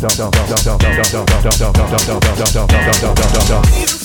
dump, dump, dump, dump, dump, dump, dump, dump, dump, dump, dump, dump, dump, dump, dump, dump,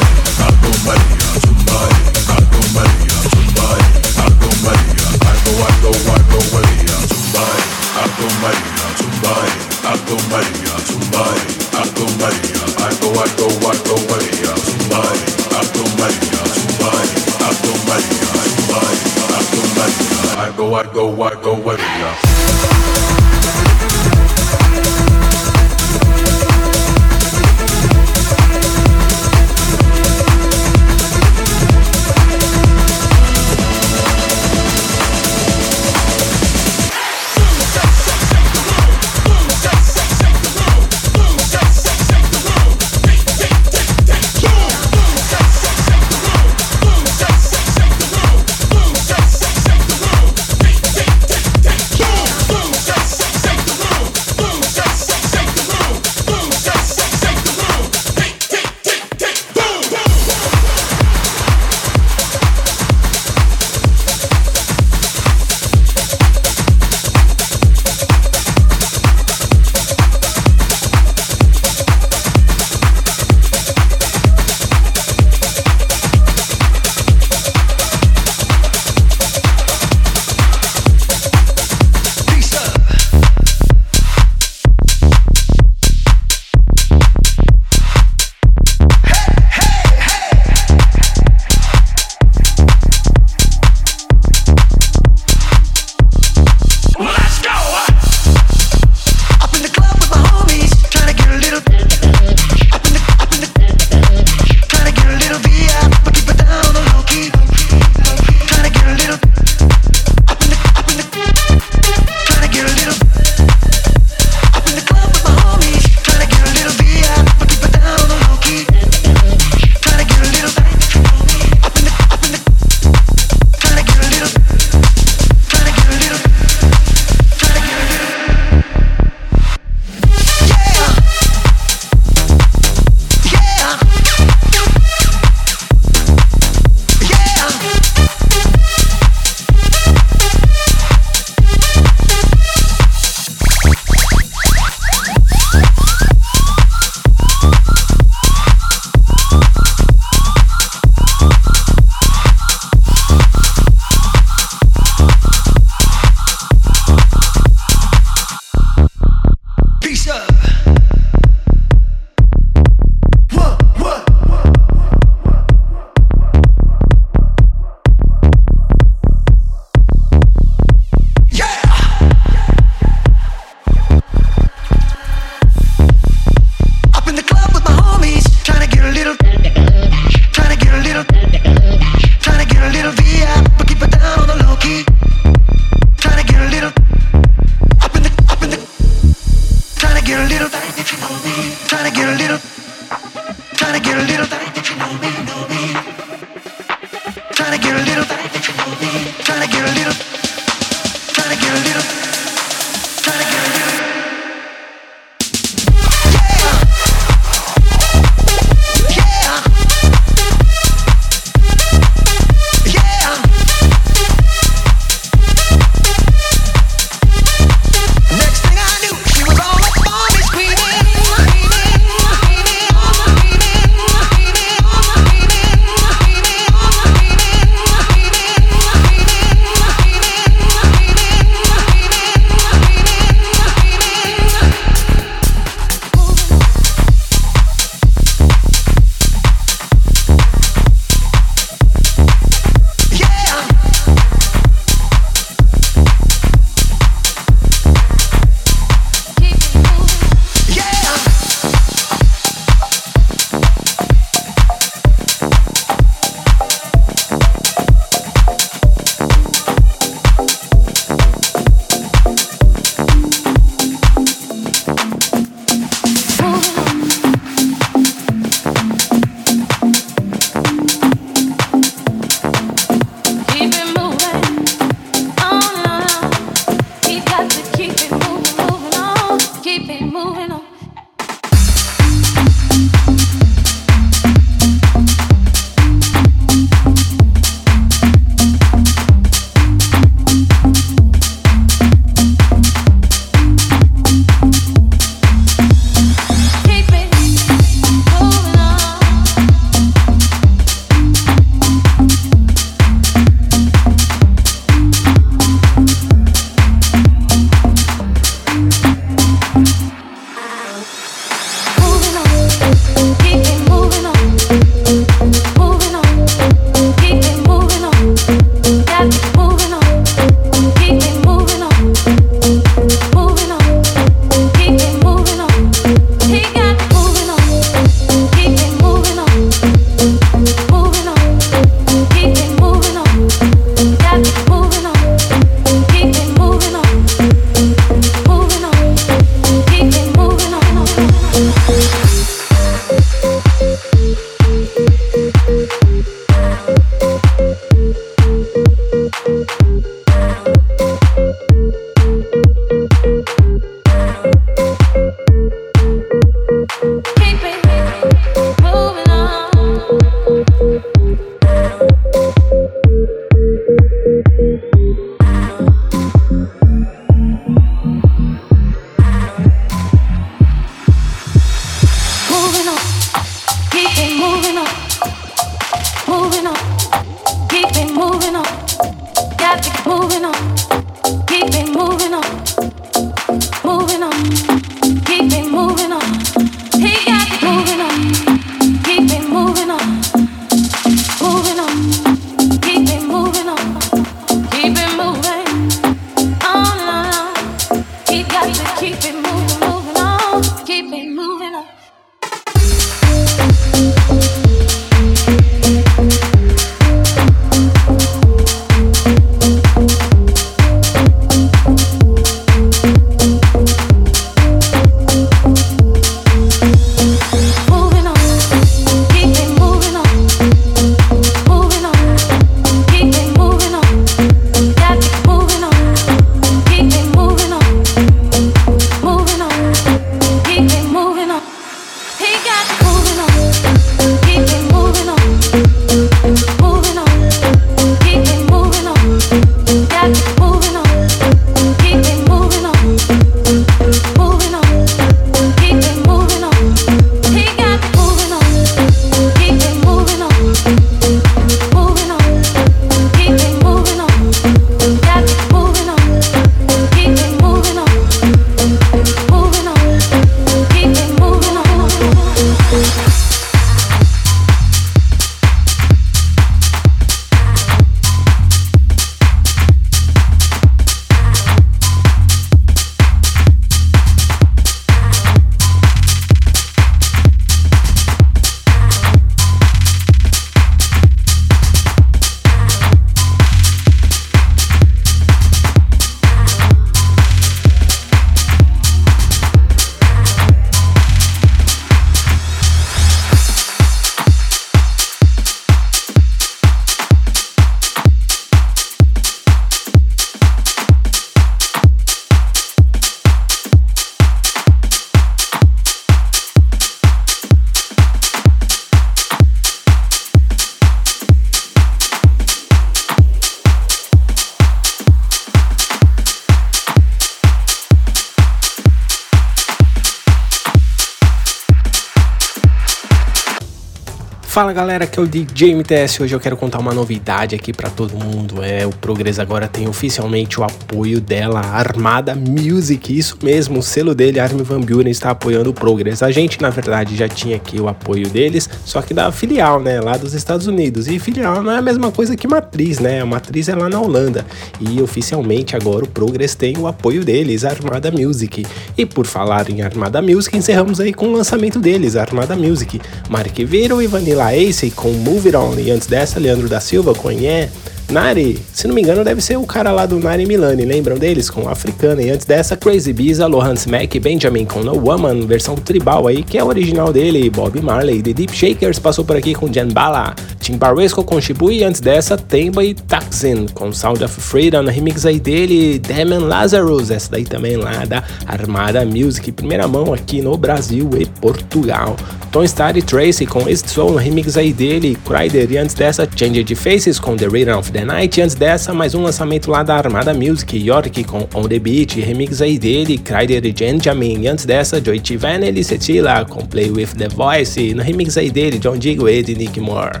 Fala galera, aqui é o DJ MTS. Hoje eu quero contar uma novidade aqui para todo mundo. É, o Progress agora tem oficialmente o apoio dela, Armada Music. Isso mesmo, o selo dele, Armin Van Buren, está apoiando o Progress. A gente, na verdade, já tinha aqui o apoio deles, só que da filial, né, lá dos Estados Unidos. E filial não é a mesma coisa que matriz, né? A matriz é lá na Holanda. E oficialmente agora o Progress tem o apoio deles, Armada Music. E por falar em Armada Music, encerramos aí com o lançamento deles, Armada Music. Mark Vero e Vanilla Ace com Move It On. E antes dessa, Leandro da Silva com Yeah. Nari, se não me engano, deve ser o cara lá do Nari Milani, lembram deles? Com Africana. E antes dessa, Crazy Biza, Lohan Smack Benjamin com No Woman, versão tribal aí, que é original dele, Bob Marley. The Deep Shakers passou por aqui com Jan Bala. Tim Barresco com Shibu e antes dessa, Temba e Taxin com Sound of Freedom, remix aí dele, Damon Lazarus, essa daí também lá da Armada Music, primeira mão aqui no Brasil e Portugal. Tom Star e Tracy com East Soul, remix aí dele, Crider e antes dessa, Change the Faces com The Rhythm of the Night. Antes dessa, mais um lançamento lá da Armada Music, York com On The Beat, remix aí dele, Kryder e Benjamin. E antes dessa, Joy Vanelli e Cetila com Play With The Voice, no remix aí dele, John Digweed e Nick Moore.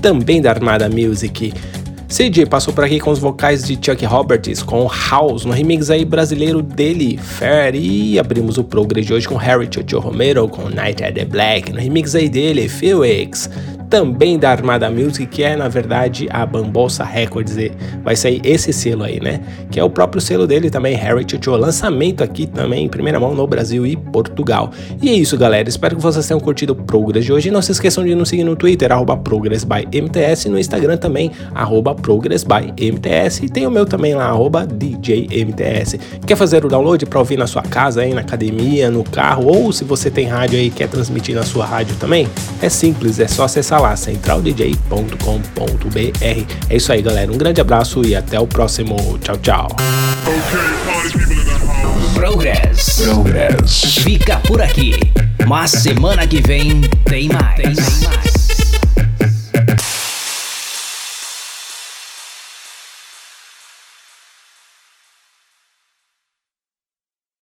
Também da Armada Music. CJ passou por aqui com os vocais de Chuck Roberts com House, no remix aí brasileiro dele, Fair, e abrimos o progress de hoje com Harry Chocho Romero com Night at the Black, no remix aí dele, Felix também da Armada Music, que é na verdade a Bambossa Records, vai sair esse selo aí, né? Que é o próprio selo dele também, Harry Chucho, lançamento aqui também em primeira mão no Brasil e Portugal. E é isso, galera, espero que vocês tenham curtido o Progress de hoje. Não se esqueçam de nos seguir no Twitter, ProgressByMTS, no Instagram também, ProgressByMTS, e tem o meu também lá, DJMTS. Quer fazer o download para ouvir na sua casa, aí na academia, no carro, ou se você tem rádio aí quer transmitir na sua rádio também? É simples, é só acessar lá centraldj.com.br. É isso aí, galera. Um grande abraço e até o próximo. Tchau, tchau. Progress. Progress. Fica por aqui. Mas semana que vem tem mais. Tem mais.